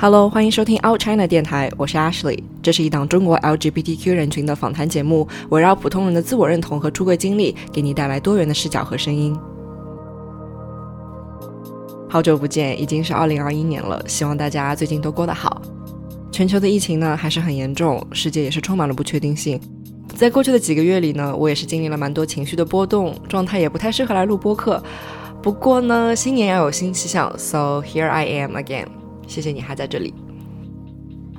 Hello，欢迎收听 Out China 电台，我是 Ashley。这是一档中国 LGBTQ 人群的访谈节目，围绕普通人的自我认同和出柜经历，给你带来多元的视角和声音。好久不见，已经是二零二一年了，希望大家最近都过得好。全球的疫情呢还是很严重，世界也是充满了不确定性。在过去的几个月里呢，我也是经历了蛮多情绪的波动，状态也不太适合来录播客。不过呢，新年要有新气象，So here I am again。谢谢你还在这里。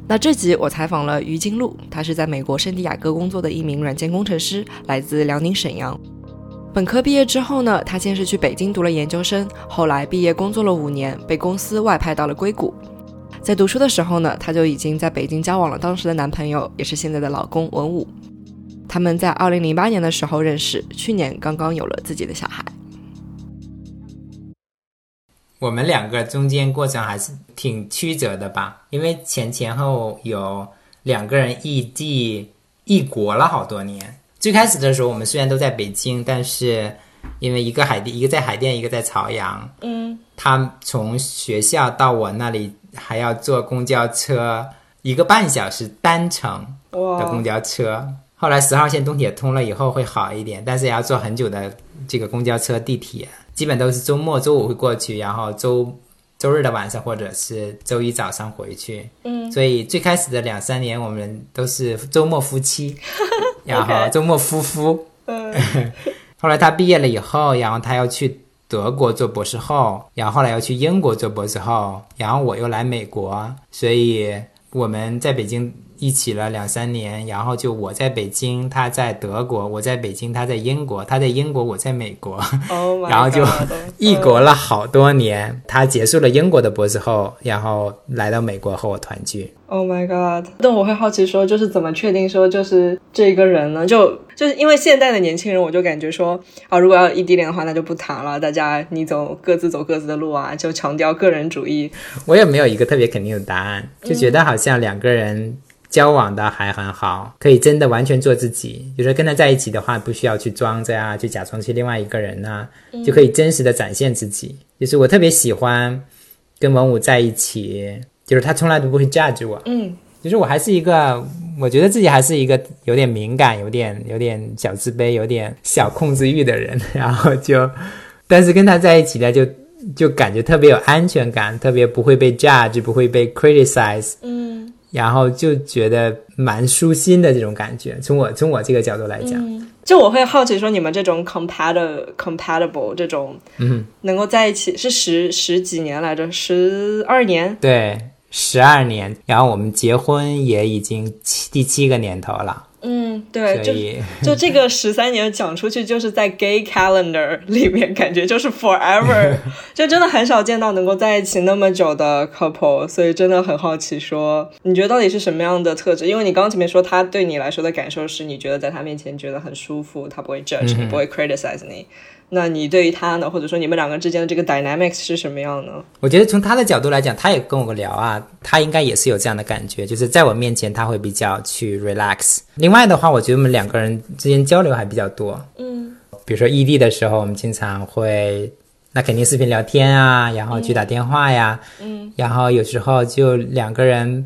那这集我采访了于金露，她是在美国圣地亚哥工作的一名软件工程师，来自辽宁沈阳。本科毕业之后呢，她先是去北京读了研究生，后来毕业工作了五年，被公司外派到了硅谷。在读书的时候呢，她就已经在北京交往了当时的男朋友，也是现在的老公文武。他们在二零零八年的时候认识，去年刚刚有了自己的小孩。我们两个中间过程还是挺曲折的吧，因为前前后有两个人异地异国了好多年。最开始的时候，我们虽然都在北京，但是因为一个海淀，一个在海淀，一个在朝阳，嗯，他从学校到我那里还要坐公交车一个半小时单程的公交车。后来十号线东铁通了以后会好一点，但是也要坐很久的这个公交车、地铁。基本都是周末、周五会过去，然后周周日的晚上或者是周一早上回去。嗯，所以最开始的两三年，我们都是周末夫妻，然后周末夫妇。嗯，后来他毕业了以后，然后他要去德国做博士后，然后后来要去英国做博士后，然后我又来美国，所以我们在北京。一起了两三年，然后就我在北京，他在德国；我在北京，他在英国；他在英国，我在美国。然后就异国了好多年。他结束了英国的博士后，然后来到美国和我团聚。Oh my god！但我会好奇说，就是怎么确定说就是这个人呢？就就是因为现代的年轻人，我就感觉说啊，如果要异地恋的话，那就不谈了，大家你走各自走各自的路啊，就强调个人主义。我也没有一个特别肯定的答案，就觉得好像两个人。交往的还很好，可以真的完全做自己。就是跟他在一起的话，不需要去装着啊，去假装是另外一个人呐，就可以真实的展现自己。就是我特别喜欢跟文武在一起，就是他从来都不会 judge 我。嗯，就是我还是一个，我觉得自己还是一个有点敏感、有点有点小自卑、有点小控制欲的人。然后就，但是跟他在一起呢，就就感觉特别有安全感，特别不会被 judge，不会被 criticize。嗯。然后就觉得蛮舒心的这种感觉，从我从我这个角度来讲，就我会好奇说，你们这种 compatible compatible 这种，嗯，能够在一起是十十几年来着，十二年，对，十二年，然后我们结婚也已经七第七个年头了。嗯，对，就就这个十三年讲出去，就是在 gay calendar 里面，感觉就是 forever，就真的很少见到能够在一起那么久的 couple，所以真的很好奇，说你觉得到底是什么样的特质？因为你刚刚前面说他对你来说的感受是你觉得在他面前觉得很舒服，他不会 judge 你，不会 criticize 你。那你对于他呢，或者说你们两个之间的这个 dynamics 是什么样呢？我觉得从他的角度来讲，他也跟我聊啊，他应该也是有这样的感觉，就是在我面前他会比较去 relax。另外的话，我觉得我们两个人之间交流还比较多，嗯，比如说异地的时候，我们经常会，那肯定视频聊天啊，然后去打电话呀，嗯，然后有时候就两个人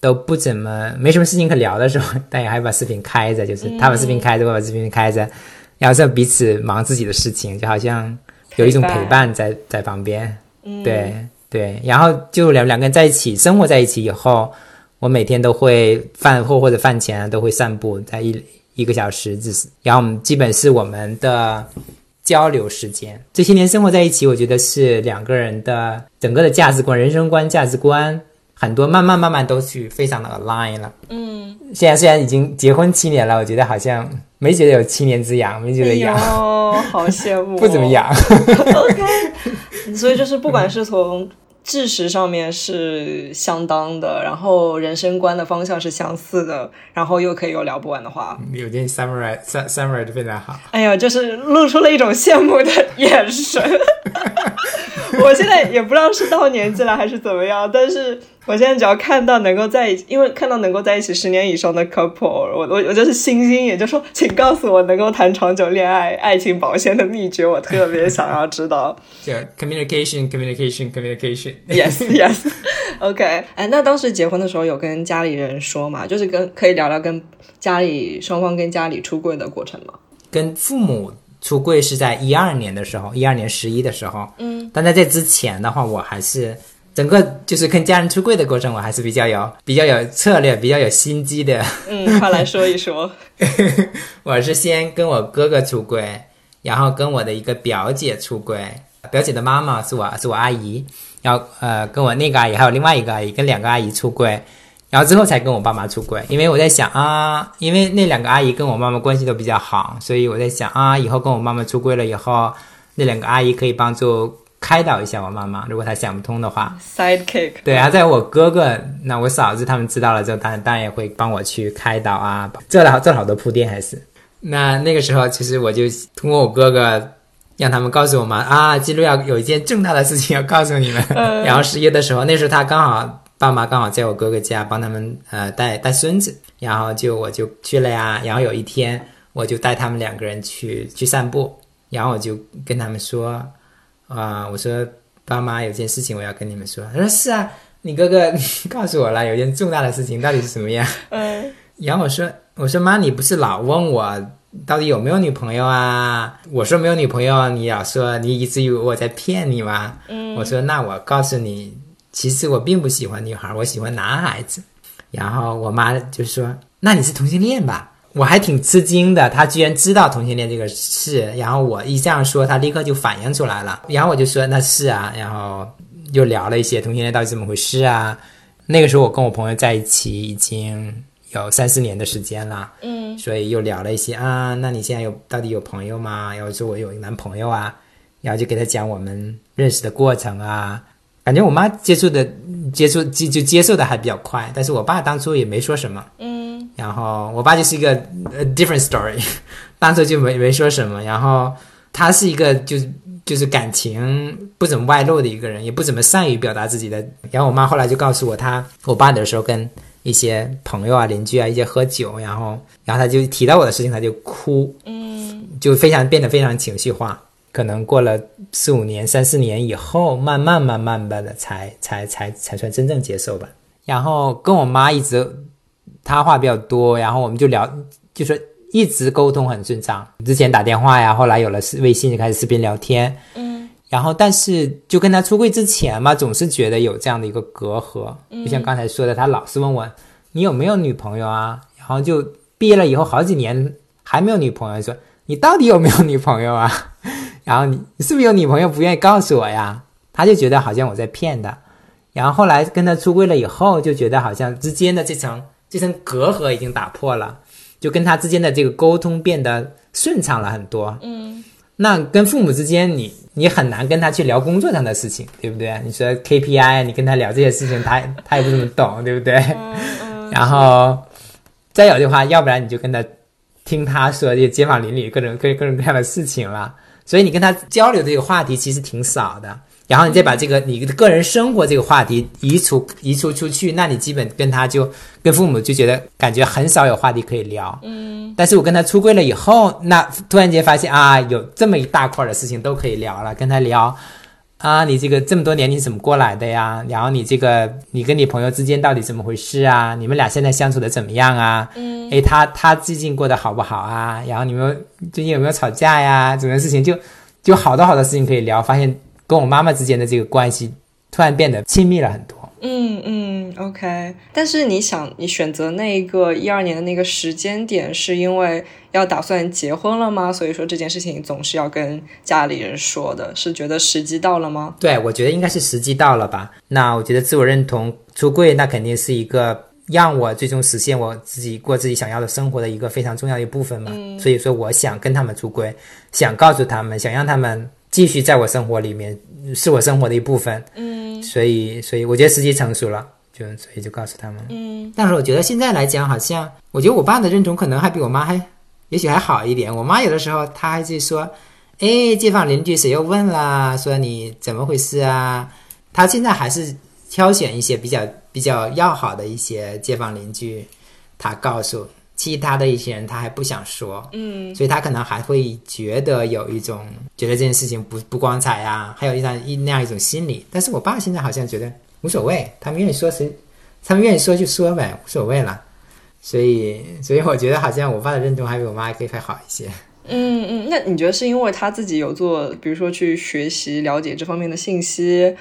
都不怎么没什么事情可聊的时候，但也还把视频开着，就是他把视频开着，我把视频开着。然后在彼此忙自己的事情，就好像有一种陪伴在在旁边，对对。然后就两两个人在一起生活在一起以后，我每天都会饭后或者饭前都会散步，在一一个小时，只是然后我们基本是我们的交流时间。这些年生活在一起，我觉得是两个人的整个的价值观、人生观、价值观。很多慢慢慢慢都去非常的 align 了。嗯，现在虽然已经结婚七年了，我觉得好像没觉得有七年之痒，没觉得痒。哦，好羡慕。不怎么痒。OK。所以就是不管是从知识上面是相当的，然后人生观的方向是相似的，然后又可以有聊不完的话。有点 summary，summary 的非常好。哎呀，就是露出了一种羡慕的眼神。我现在也不知道是到年纪了还是怎么样，但是我现在只要看到能够在一起，因为看到能够在一起十年以上的 couple，我我我就是星星也就说，请告诉我能够谈长久恋爱、爱情保鲜的秘诀，我特别想要知道。就 communication communication communication。Yes yes。OK，哎，那当时结婚的时候有跟家里人说嘛？就是跟可以聊聊跟家里双方跟家里出柜的过程吗？跟父母出柜是在一二年的时候，一二年十一的时候，嗯，但在这之前的话，我还是整个就是跟家人出柜的过程，我还是比较有比较有策略、比较有心机的。嗯，快来说一说。我是先跟我哥哥出柜，然后跟我的一个表姐出柜，表姐的妈妈是我是我阿姨，然后呃跟我那个阿姨还有另外一个阿姨跟两个阿姨出柜。然后之后才跟我爸妈出轨，因为我在想啊，因为那两个阿姨跟我妈妈关系都比较好，所以我在想啊，以后跟我妈妈出轨了以后，那两个阿姨可以帮助开导一下我妈妈，如果她想不通的话。Sidekick。对啊，在我哥哥、那我嫂子他们知道了之后，当然当然也会帮我去开导啊，做了做了好多铺垫，还是。那那个时候，其实我就通过我哥哥，让他们告诉我妈啊，记录要有一件重大的事情要告诉你们。然后十月的时候，那时候他刚好。爸妈刚好在我哥哥家帮他们呃带带孙子，然后就我就去了呀。然后有一天我就带他们两个人去去散步，然后我就跟他们说啊、我说爸妈有件事情我要跟你们说。他说是啊，你哥哥告诉我了，有件重大的事情，到底是什么呀？嗯。然后我说我说妈，你不是老问我到底有没有女朋友啊？我说没有女朋友，你老说你一直以为我在骗你吗？嗯。我说那我告诉你。其实我并不喜欢女孩，我喜欢男孩子。然后我妈就说：“那你是同性恋吧？”我还挺吃惊的，她居然知道同性恋这个事。然后我一这样说，她立刻就反应出来了。然后我就说：“那是啊。”然后又聊了一些同性恋到底怎么回事啊。那个时候我跟我朋友在一起已经有三四年的时间了，嗯，所以又聊了一些啊。那你现在有到底有朋友吗？然后说我有一个男朋友啊，然后就给他讲我们认识的过程啊。感觉我妈接触的接触就就接受的还比较快，但是我爸当初也没说什么，嗯，然后我爸就是一个呃 different story，当初就没没说什么，然后他是一个就是就是感情不怎么外露的一个人，也不怎么善于表达自己的。然后我妈后来就告诉我，他我爸的时候跟一些朋友啊、邻居啊一些喝酒，然后然后他就提到我的事情，他就哭，嗯，就非常变得非常情绪化。可能过了四五年、三四年以后，慢慢慢慢的才才才才算真正接受吧。然后跟我妈一直，她话比较多，然后我们就聊，就说一直沟通很顺畅。之前打电话呀，后来有了微信就开始视频聊天，嗯。然后但是就跟他出柜之前嘛，总是觉得有这样的一个隔阂。就像刚才说的，他老是问我你有没有女朋友啊？然后就毕业了以后好几年还没有女朋友，说你到底有没有女朋友啊？然后你你是不是有女朋友不愿意告诉我呀？他就觉得好像我在骗他。然后后来跟他出柜了以后，就觉得好像之间的这层这层隔阂已经打破了，就跟他之间的这个沟通变得顺畅了很多。嗯，那跟父母之间你，你很难跟他去聊工作上的事情，对不对？你说 KPI，你跟他聊这些事情，他他也不怎么懂，对不对？嗯嗯。然后再有的话，要不然你就跟他听他说这些街坊邻里各种各各种各样的事情了。所以你跟他交流这个话题其实挺少的，然后你再把这个你的个人生活这个话题移除移除出去，那你基本跟他就跟父母就觉得感觉很少有话题可以聊。嗯，但是我跟他出柜了以后，那突然间发现啊，有这么一大块的事情都可以聊了，跟他聊。啊，你这个这么多年你怎么过来的呀？然后你这个你跟你朋友之间到底怎么回事啊？你们俩现在相处的怎么样啊？嗯，诶，他他最近过得好不好啊？然后你们最近有没有吵架呀？这种事情就就好多好多事情可以聊。发现跟我妈妈之间的这个关系突然变得亲密了很多。嗯嗯，OK。但是你想，你选择那个一二年的那个时间点，是因为要打算结婚了吗？所以说这件事情总是要跟家里人说的，是觉得时机到了吗？对，我觉得应该是时机到了吧。那我觉得自我认同出柜，那肯定是一个让我最终实现我自己过自己想要的生活的一个非常重要的一部分嘛。所以说，我想跟他们出柜，想告诉他们，想让他们继续在我生活里面，是我生活的一部分。嗯所以，所以我觉得时机成熟了，就所以就告诉他们。嗯但是我觉得现在来讲，好像我觉得我爸的认同可能还比我妈还，也许还好一点。我妈有的时候她还是说，哎，街坊邻居谁又问了，说你怎么回事啊？她现在还是挑选一些比较比较要好的一些街坊邻居，她告诉其他的一些人，他还不想说，嗯所以他可能还会觉得有一种觉得这件事情不不光彩啊，还有一样一那样一种心理。但是我爸现在好像觉得无所谓，他们愿意说谁，他们愿意说就说呗，无所谓了。所以，所以我觉得好像我爸的认同还比我妈可以还好一些。嗯嗯，那你觉得是因为他自己有做，比如说去学习了解这方面的信息，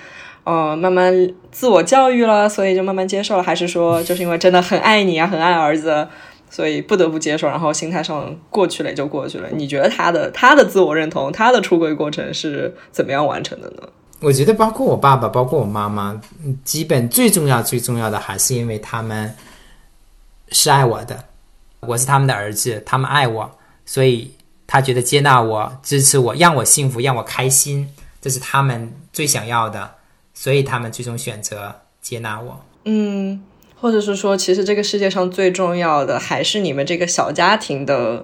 呃，慢慢自我教育了，所以就慢慢接受了，还是说就是因为真的很爱你啊，很爱儿子，所以不得不接受，然后心态上过去了也就过去了？你觉得他的他的自我认同，他的出轨过程是怎么样完成的呢？我觉得包括我爸爸，包括我妈妈，嗯基本最重要最重要的还是因为他们是爱我的，我是他们的儿子，他们爱我，所以他觉得接纳我、支持我、让我幸福、让我开心，这是他们最想要的，所以他们最终选择接纳我。嗯，或者是说，其实这个世界上最重要的还是你们这个小家庭的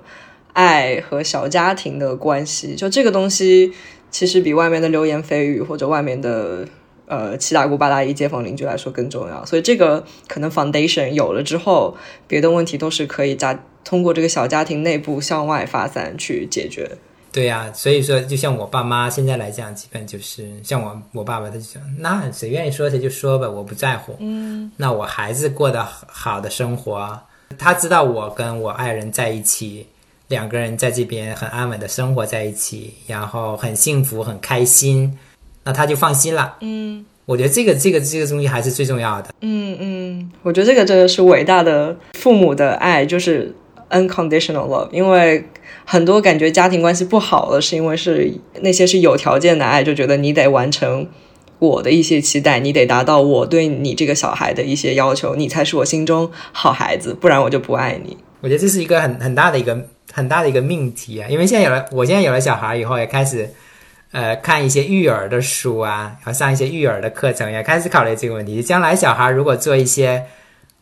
爱和小家庭的关系。就这个东西，其实比外面的流言蜚语或者外面的呃七大姑八大姨、街坊邻居来说更重要。所以这个可能 foundation 有了之后，别的问题都是可以家通过这个小家庭内部向外发散去解决。对呀、所以说，就像我爸妈现在来讲，基本就是像我我爸爸，他就讲，那谁愿意说谁就说吧，我不在乎。嗯，那我孩子过得好好的生活，他知道我跟我爱人在一起，两个人在这边很安稳的生活在一起，然后很幸福很开心，那他就放心了。嗯我觉得这个这个这个东西还是最重要的。嗯嗯，我觉得这个真的是伟大的父母的爱，就是 unconditional love。因为很多感觉家庭关系不好的，是因为是那些是有条件的爱，就觉得你得完成我的一些期待，你得达到我对你这个小孩的一些要求，你才是我心中好孩子，不然我就不爱你。我觉得这是一个很很大的一个很大的一个命题啊，因为现在有了，我现在有了小孩以后，也开始呃看一些育儿的书啊，然后上一些育儿的课程，也开始考虑这个问题。将来小孩如果做一些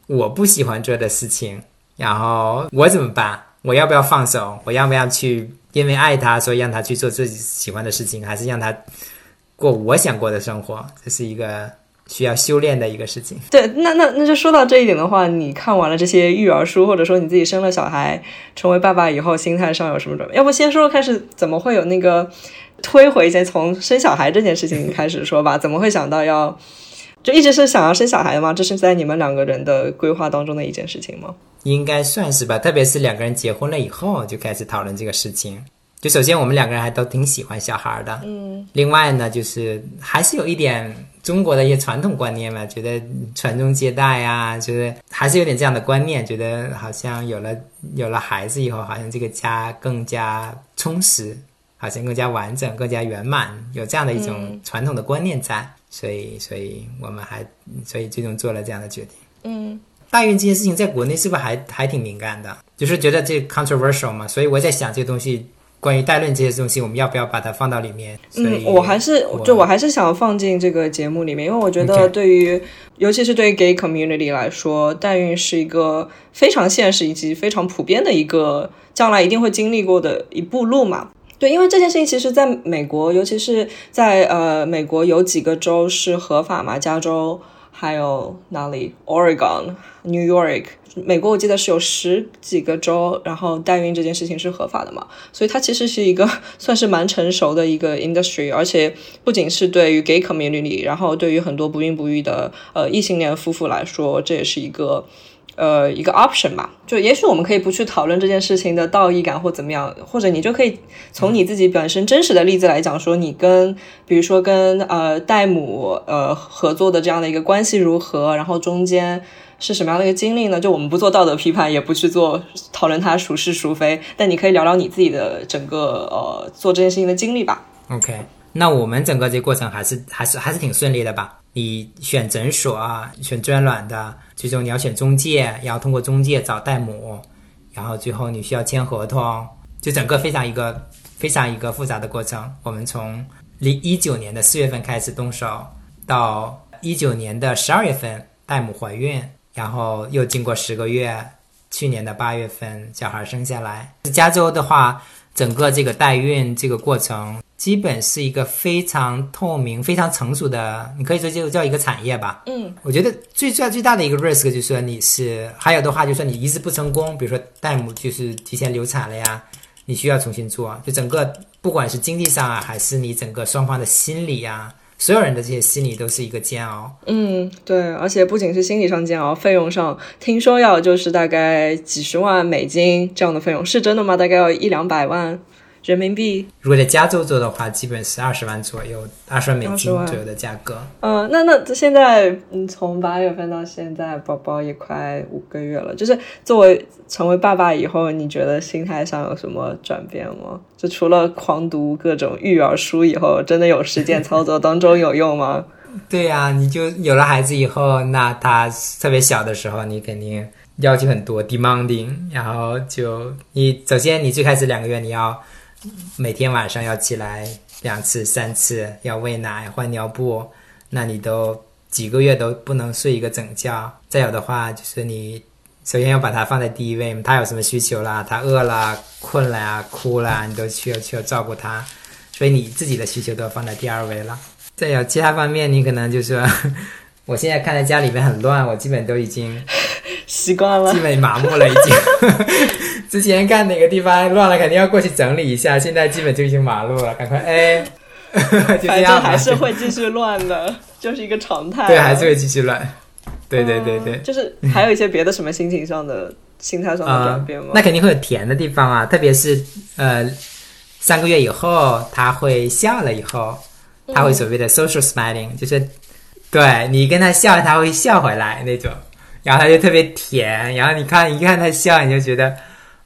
我不喜欢做的事情，然后我怎么办？我要不要放手？我要不要去因为爱他，所以让他去做自己喜欢的事情，还是让他过我想过的生活？这是一个需要修炼的一个事情。对，那那那就说到这一点的话，你看完了这些育儿书，或者说你自己生了小孩，成为爸爸以后，心态上有什么转变？要不先说说开始怎么会有那个推回先从生小孩这件事情开始说吧？怎么会想到要就一直是想要生小孩吗？这是在你们两个人的规划当中的一件事情吗？应该算是吧，特别是两个人结婚了以后，就开始讨论这个事情。就首先我们两个人还都挺喜欢小孩的，嗯。另外呢，就是还是有一点中国的一些传统观念嘛，觉得传宗接代啊，觉得还是有点这样的观念，觉得好像有了有了孩子以后，好像这个家更加充实，好像更加完整、更加圆满，有这样的一种传统的观念在，所以，所以我们还，所以最终做了这样的决定。嗯代孕这件事情在国内是不是还还挺敏感的？就是觉得这 controversial 嘛，所以我在想这个东西，关于代孕这些东西，我们要不要把它放到里面？嗯，我还是我就我还是想放进这个节目里面，因为我觉得对于尤其是对于 gay community 来说，代孕是一个非常现实以及非常普遍的一个将来一定会经历过的一步路嘛。对，因为这件事情其实在美国，尤其是在呃美国有几个州是合法嘛，加州还有哪里？Oregon、New York。美国我记得是有十几个州，然后代孕这件事情是合法的嘛，所以它其实是一个算是蛮成熟的一个 industry，而且不仅是对于 gay community，然后对于很多不孕不育的呃异性恋夫妇来说，这也是一个呃一个 option 吧。就也许我们可以不去讨论这件事情的道义感或怎么样，或者你就可以从你自己本身真实的例子来讲，说你跟比如说跟呃戴姆呃合作的这样的一个关系如何，然后中间。是什么样的一个经历呢？就我们不做道德批判，也不去做讨论它孰是孰非，但你可以聊聊你自己的整个呃做这件事情的经历吧。OK，那我们整个这过程还是还是还是挺顺利的吧？你选诊所啊，选捐卵的，最终你要选中介，然后通过中介找代母，然后最后你需要签合同，就整个非常一个非常一个复杂的过程。我们从零一九年的四月份开始动手，到一九年的十二月份代母怀孕，然后又经过十个月，去年的八月份小孩生下来。加州的话，整个这个代孕这个过程，基本是一个非常透明、非常成熟的，你可以说就叫一个产业吧。嗯，我觉得最最最大的一个 risk 就是说你是，还有的话就是说你移植不成功，比如说代母就是提前流产了呀，你需要重新做，就整个不管是经济上啊，还是你整个双方的心理呀。所有人的这些心理都是一个煎熬。嗯，对，而且不仅是心理上煎熬，费用上听说要就是大概几十万美金这样的费用，是真的吗？大概要一两百万。人民币，如果在加州做的话，基本是二十万左右，二十万美金左右的价格。嗯，那那现在，嗯，从八月份到现在，宝宝也快五个月了。就是作为成为爸爸以后，你觉得心态上有什么转变吗？就除了狂读各种育儿书以后，真的有实践操作当中有用吗？对呀，你就有了孩子以后，那他特别小的时候，你肯定要求很多，demanding。然后就你首先你最开始两个月你要。每天晚上要起来两次、三次，要喂奶、换尿布，那你都几个月都不能睡一个整觉。再有的话，就是你首先要把它放在第一位，他有什么需求啦，他饿了、困了、哭了，你都需要需要照顾他，所以你自己的需求都要放在第二位了。再有其他方面，你可能就说，我现在看在家里面很乱，我基本都已经。习惯了，基本麻木了已经。之前看哪个地方乱了，肯定要过去整理一下。现在基本就已经麻木了，赶快哎，就这样还是会继续乱的，就是一个常态。对，还是会继续乱。对对对对，就是还有一些别的什么心情上的、心态上的转变吗？那肯定会有甜的地方啊，特别是呃三个月以后，他会笑了以后，他会所谓的 social smiling，就是对你跟他笑，他会笑回来那种。然后他就特别甜，然后你看一看他笑，你就觉得，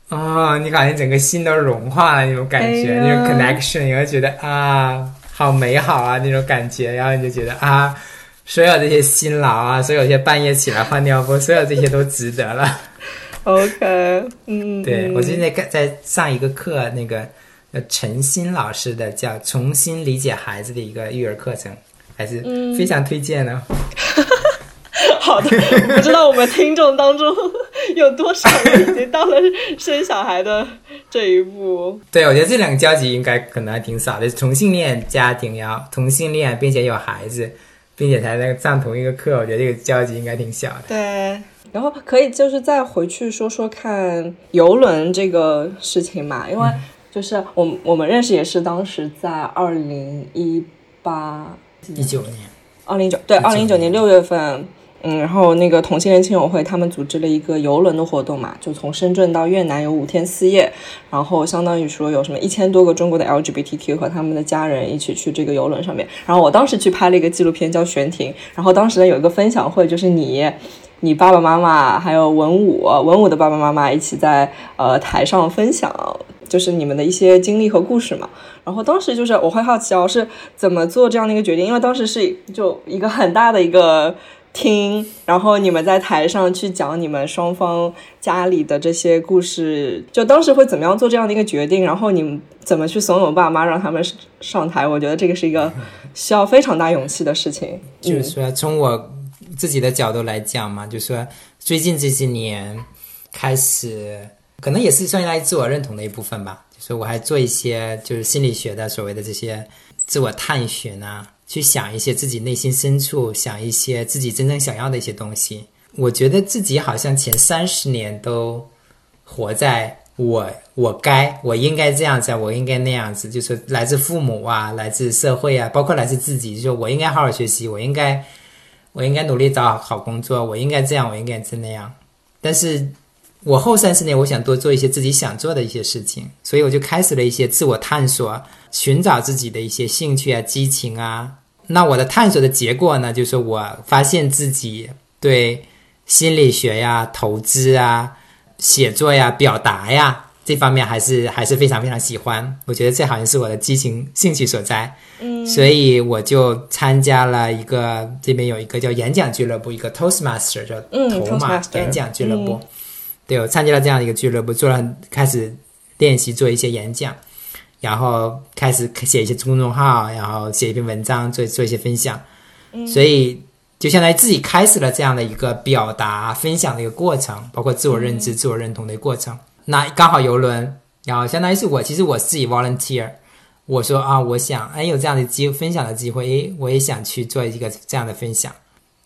哦，你感觉整个心都融化了那种感觉，那种 connection，你会觉得啊，好美好啊那种感觉，然后你就觉得啊，所有这些辛劳啊，所有这些半夜起来换尿布，所有这些都值得了。OK，嗯，对我最近在在上一个课，那个陈鑫老师的叫《重新理解孩子的一个育儿课程》，还是非常推荐的。好的，不知道我们听众当中 有多少人已经到了生小孩的这一步。对，我觉得这两个交集应该可能还挺少的。同性恋家庭要同性恋，并且有孩子，并且才能上同一个课，我觉得这个交集应该挺小的。对，然后可以就是再回去说说看游轮这个事情嘛，因为就是我我们认识也是当时在二零一八一九年，二零九对二零一九年六月份。嗯，然后那个同性恋亲友会他们组织了一个游轮的活动嘛，就从深圳到越南有五天四夜，然后相当于说有什么一千多个中国的 LGBTQ 和他们的家人一起去这个游轮上面。然后我当时去拍了一个纪录片叫《悬停》，然后当时呢有一个分享会，就是你、你爸爸妈妈还有文武、文武的爸爸妈妈一起在呃台上分享，就是你们的一些经历和故事嘛。然后当时就是我会好奇哦，是怎么做这样的一个决定？因为当时是就一个很大的一个。听，然后你们在台上去讲你们双方家里的这些故事，就当时会怎么样做这样的一个决定？然后你们怎么去怂恿爸妈让他们上台？我觉得这个是一个需要非常大勇气的事情。就是说，从我自己的角度来讲嘛，就是说最近这些年开始，可能也是算来自我认同的一部分吧。就是我还做一些就是心理学的所谓的这些自我探寻啊。去想一些自己内心深处想一些自己真正想要的一些东西。我觉得自己好像前三十年都活在我我该我应该这样子，我应该那样子，就是来自父母啊，来自社会啊，包括来自自己，就是我应该好好学习，我应该我应该努力找好工作，我应该这样，我应该是那样。但是我后三十年，我想多做一些自己想做的一些事情，所以我就开始了一些自我探索，寻找自己的一些兴趣啊、激情啊。那我的探索的结果呢，就是我发现自己对心理学呀、投资啊、写作呀、表达呀这方面还是还是非常非常喜欢。我觉得这好像是我的激情兴趣所在。嗯，所以我就参加了一个这边有一个叫演讲俱乐部，一个 Toastmaster 叫头马演讲俱乐部。对，我参加了这样一个俱乐部，做了开始练习做一些演讲。然后开始写一些公众号，然后写一篇文章，做做一些分享，所以就相当于自己开始了这样的一个表达、分享的一个过程，包括自我认知、自我认同的一个过程。那刚好游轮，然后相当于是我其实我自己 volunteer，我说啊，我想哎有这样的机分享的机会，哎我也想去做一个这样的分享。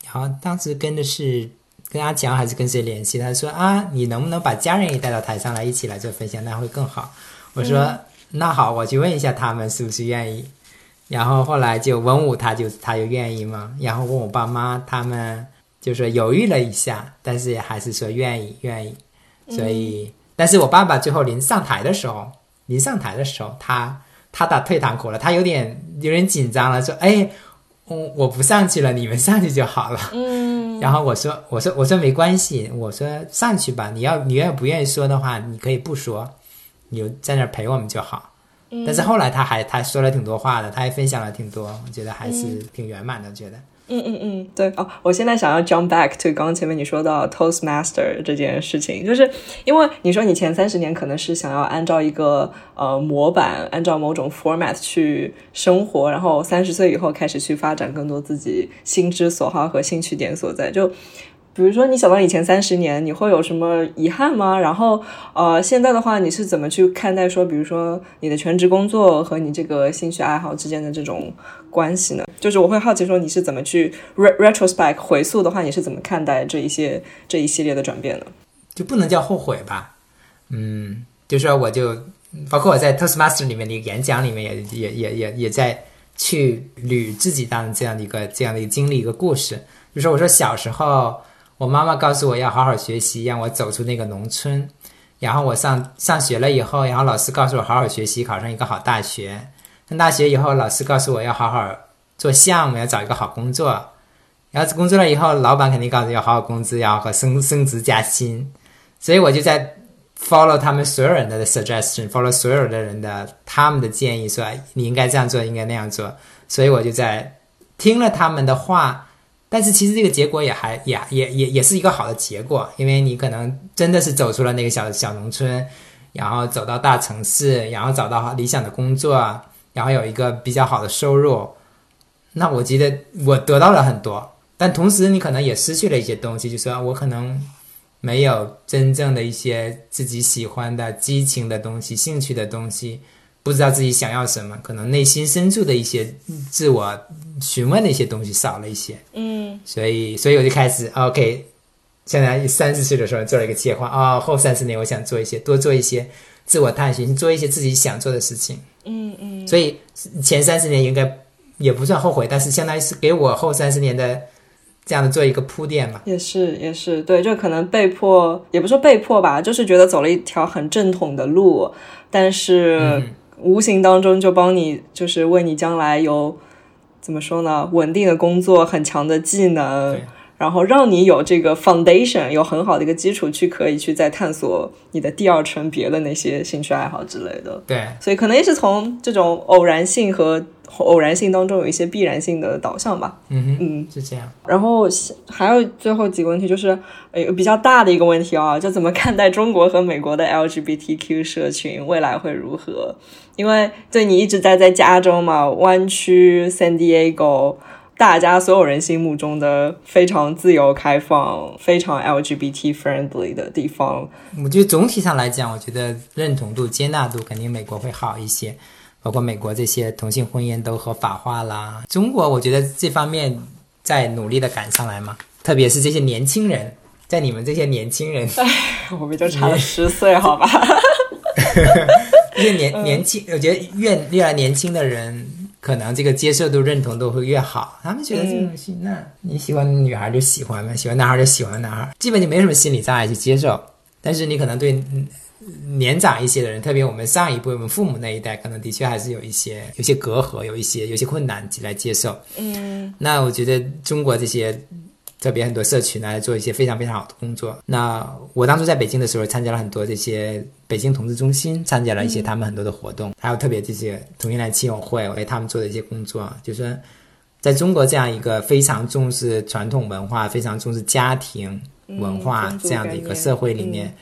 然后当时跟的是跟阿强还是跟谁联系？他说啊，你能不能把家人也带到台上来一起来做分享，那会更好。我说 那好，我去问一下他们是不是愿意。然后后来就文武他就他就愿意嘛，然后问我爸妈他们就说犹豫了一下，但是还是说愿意愿意。所以，但是我爸爸最后临上台的时候，临上台的时候，他他打退堂鼓了，他有点有点紧张了，说：“哎，我我不上去了，你们上去就好了。”嗯，然后我说：“我说我说没关系，我说上去吧，你要你愿不愿意说的话，你可以不说，你就在那儿陪我们就好。”但是后来他还他说了挺多话的，他还分享了挺多，我觉得还是挺圆满的，觉得。嗯嗯嗯，对哦，我现在想要 jump back to 刚刚前面你说到 Toastmaster 这件事情，就是因为你说你前三十年可能是想要按照一个呃模板，按照某种 format 去生活，然后三十岁以后开始去发展更多自己心之所好和兴趣点所在，就。比如说，你想到以前三十年，你会有什么遗憾吗？然后，呃，现在的话，你是怎么去看待说，比如说你的全职工作和你这个兴趣爱好之间的这种关系呢？就是我会好奇说，你是怎么去 retrospect 回溯的话，你是怎么看待这一些这一系列的转变的？就不能叫后悔吧？嗯，就说我就包括我在 Toastmaster 里面的一个演讲里面也也也也也在去捋自己当这样的一个这样的一个经历一个故事，就说我说小时候。我妈妈告诉我要好好学习，让我走出那个农村。然后我上上学了以后，然后老师告诉我好好学习，考上一个好大学。上大学以后，老师告诉我要好好做项目，要找一个好工作。然后工作了以后，老板肯定告诉要好好工资，要和升升职加薪。所以我就在 follow 他们所有人的 suggestion，follow 所有的人的他们的建议，说你应该这样做，应该那样做。所以我就在听了他们的话。但是其实这个结果也还也也也也是一个好的结果，因为你可能真的是走出了那个小小农村，然后走到大城市，然后找到理想的工作，然后有一个比较好的收入。那我觉得我得到了很多，但同时你可能也失去了一些东西，就说我可能没有真正的一些自己喜欢的激情的东西、兴趣的东西。不知道自己想要什么，可能内心深处的一些自我询问的一些东西少了一些，嗯，所以，所以我就开始，OK，现在三十岁的时候做了一个计划，啊，后三十年我想做一些，多做一些自我探寻，做一些自己想做的事情，嗯嗯，所以前三十年应该也不算后悔，但是相当于是给我后三十年的这样的做一个铺垫嘛，也是也是，对，就可能被迫，也不说被迫吧，就是觉得走了一条很正统的路，但是。无形当中就帮你，就是为你将来有怎么说呢？稳定的工作，很强的技能，然后让你有这个 foundation，有很好的一个基础，去可以去再探索你的第二层别的那些兴趣爱好之类的。对，所以可能也是从这种偶然性和。偶然性当中有一些必然性的导向吧。嗯哼，嗯，是这样。然后还有最后几个问题，就是呃比较大的一个问题啊，就怎么看待中国和美国的 LGBTQ 社群未来会如何？因为对你一直待在加州嘛，湾区 San Diego，大家所有人心目中的非常自由开放、非常 LGBT friendly 的地方。我觉得总体上来讲，我觉得认同度、接纳度肯定美国会好一些。包括美国这些同性婚姻都合法化啦，中国我觉得这方面在努力的赶上来嘛，特别是这些年轻人，在你们这些年轻人，我们就差了十岁，好吧？越年年轻，我觉得越越来年轻的人，可能这个接受度、认同度会越好。他们觉得这种东西，那你喜欢女孩就喜欢呗，喜欢男孩就喜欢男孩，基本就没什么心理障碍去接受。但是你可能对。年长一些的人，特别我们上一辈、我们父母那一代，可能的确还是有一些、有些隔阂，有一些、有些困难来接受。嗯，那我觉得中国这些特别很多社群来做一些非常非常好的工作。那我当初在北京的时候，参加了很多这些北京同志中心，参加了一些他们很多的活动，还有特别这些同性恋亲友会，为他们做的一些工作，就是在中国这样一个非常重视传统文化、非常重视家庭文化这样的一个社会里面。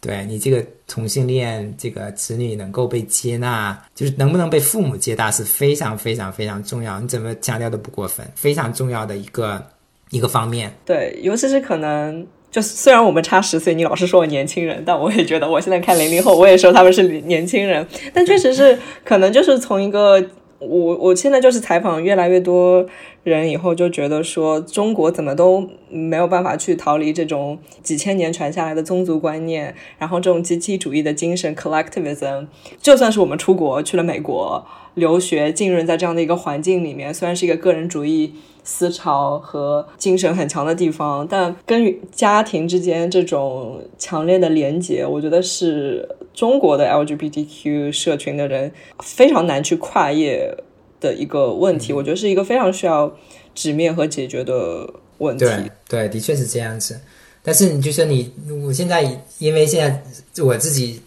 对你这个同性恋这个子女能够被接纳，就是能不能被父母接纳是非常非常非常重要。你怎么强调都不过分，非常重要的一个一个方面。对，尤其是可能就虽然我们差十岁，你老是说我年轻人，但我也觉得我现在看零零后，我也说他们是年轻人。但确实是可能就是从一个我我现在就是采访越来越多人以后，就觉得说中国怎么都没有办法去逃离这种几千年传下来的宗族观念，然后这种集体主义的精神 collectivism。就算是我们出国去了美国留学，浸润在这样的一个环境里面，虽然是一个个人主义。思潮和精神很强的地方，但跟家庭之间这种强烈的连结，我觉得是中国的 LGBTQ 社群的人非常难去跨越的一个问题。我觉得是一个非常需要直面和解决的问题。对，对，的确是这样子。但是你就说你，我现在因为现在我自己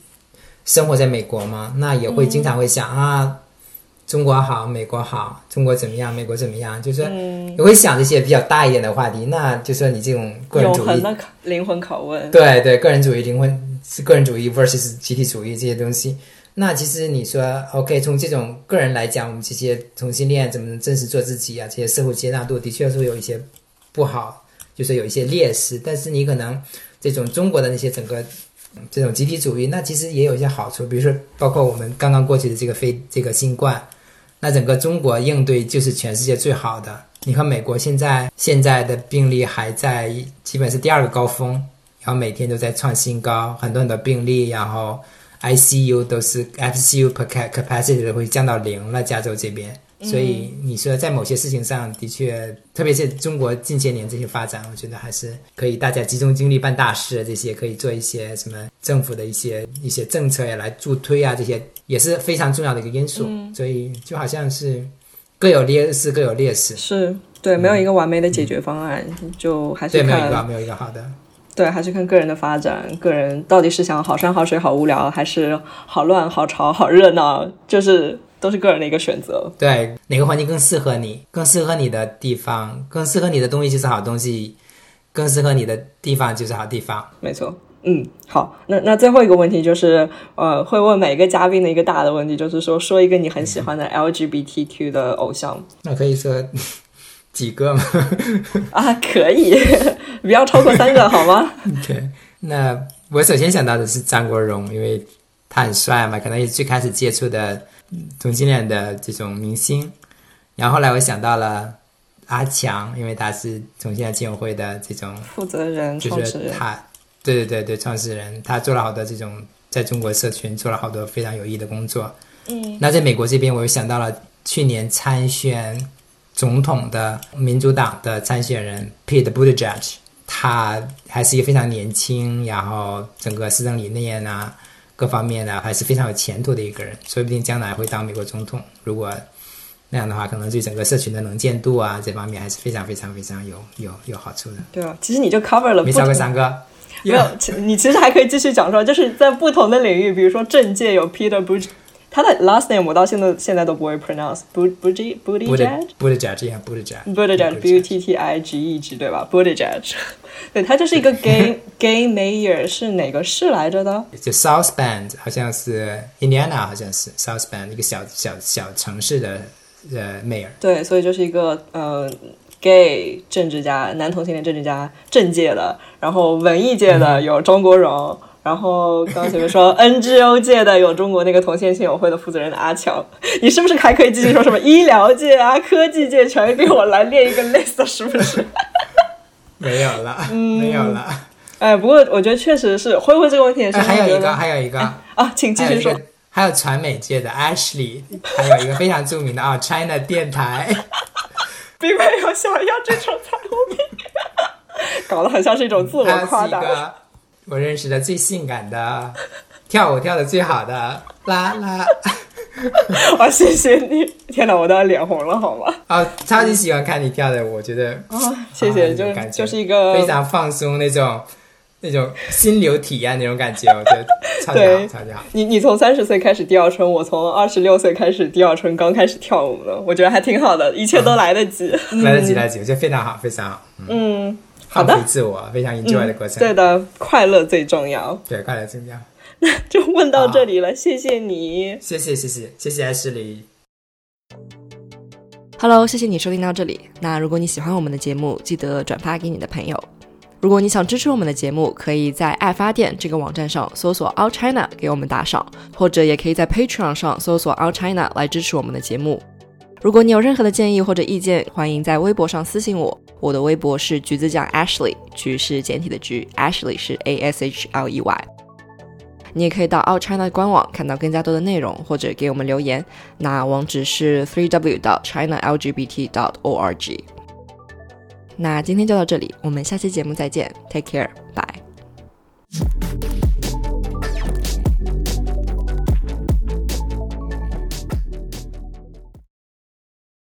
生活在美国嘛，那也会经常会想啊。中国好，美国好，中国怎么样，美国怎么样？就是你会想这些比较大一点的话题，那就说你这种个人主义的灵魂拷问，对对，个人主义灵魂是个人主义 versus 集体主义这些东西。那其实你说 OK，从这种个人来讲，我们这些同性恋怎么能真实做自己啊？这些社会接纳度的确是有一些不好，就是有一些劣势。但是你可能这种中国的那些整个这种集体主义，那其实也有一些好处，比如说包括我们刚刚过去的这个非这个新冠。那整个中国应对就是全世界最好的。你看美国现在现在的病例还在，基本是第二个高峰，然后每天都在创新高，很多很多病例，然后 ICU 都是 ICU capacity 都会降到零了，加州这边。所以你说在某些事情上的确，特别是中国近些年这些发展，我觉得还是可以大家集中精力办大事，这些可以做一些什么政府的一些一些政策呀来助推啊，这些也是非常重要的一个因素。所以就好像是各有劣势，各有劣势。是对，没有一个完美的解决方案，就还是对没有一个没有一个好的。对，还是看个人的发展，个人到底是想好山好水好无聊，还是好乱好吵好热闹，就是。都是个人的一个选择。对，哪个环境更适合你，更适合你的地方，更适合你的东西就是好东西，更适合你的地方就是好地方。没错。嗯，好，那那最后一个问题就是，呃，会问每个嘉宾的一个大的问题，就是说，说一个你很喜欢的 LGBTQ 的偶像。那可以说几个吗？啊，可以，不要超过三个，好吗？对，那我首先想到的是张国荣，因为他很帅嘛，可能也是最开始接触的。同性恋的这种明星，然后后来我想到了阿强，因为他是同性恋基金会的这种负责人，就是他，对对对对，创始人，他做了好多这种在中国社群做了好多非常有意义的工作。嗯，那在美国这边，我又想到了去年参选总统的民主党的参选人 Pete Buttigieg，他还是一个非常年轻，然后整个施政理念啊。各方面呢还是非常有前途的一个人，说不定将来会当美国总统。如果那样的话，可能对整个社群的能见度啊这方面还是非常非常非常有有有好处的。对啊，其实你就 cover 了，没超过三个，没有，你其实还可以继续讲说，就是在不同的领域，比如说政界有 Peter b u d 他的 last name 我到现在现在都不会 pronounce Bud Bud Budijaj Budijaj Budijaj Budijaj B U T T I G E J 对吧？Budijaj，对他就是一个 gay gay mayor 是哪个市来着的？就 South Bend 好像是 Indiana 好像是 South Bend 一个小小小城市的呃 mayor。对，所以就是一个呃 gay 政治家，男同性恋政治家，政界的，然后文艺界的有张国荣。然后刚前面说 NGO 界的有中国那个同性亲友会的负责人阿强，你是不是还可以继续说什么医疗界啊、科技界，全给我来列一个 list，是不是？没有了，没有了。哎，不过我觉得确实是会问这个问题也是。还有一个，还有一个啊，请继续说。还有传媒界的 Ashley，还有一个非常著名的啊，China 电台，并没有想要这种彩虹屁，搞得很像是一种自我夸大。我认识的最性感的，跳舞跳的最好的啦啦，哇，谢谢你！天哪，我都要脸红了，好吗？啊，超级喜欢看你跳的，我觉得啊，谢谢，就就是一个非常放松那种那种心流体验那种感觉，我觉得超级好，超级好。你你从三十岁开始第二春，我从二十六岁开始第二春，刚开始跳舞的，我觉得还挺好的，一切都来得及，来得及，来得及，我觉得非常好，非常好，嗯。好的自我，非常 enjoy 的过程。对的，快乐最重要。对，快乐最重要。那就问到这里了，谢谢你。谢谢，谢谢，谢谢艾诗里。Hello，谢谢你收听到这里。那如果你喜欢我们的节目，记得转发给你的朋友。如果你想支持我们的节目，可以在爱发电这个网站上搜索 All China 给我们打赏，或者也可以在 Patreon 上搜索 All China 来支持我们的节目。如果你有任何的建议或者意见，欢迎在微博上私信我。我的微博是橘子酱 Ashley，橘是简体的橘，Ashley 是 A S H L E Y。你也可以到 All China 官网看到更加多的内容，或者给我们留言。那网址是 three w dot china lgbt dot org。那今天就到这里我们下期节目再见 take care bye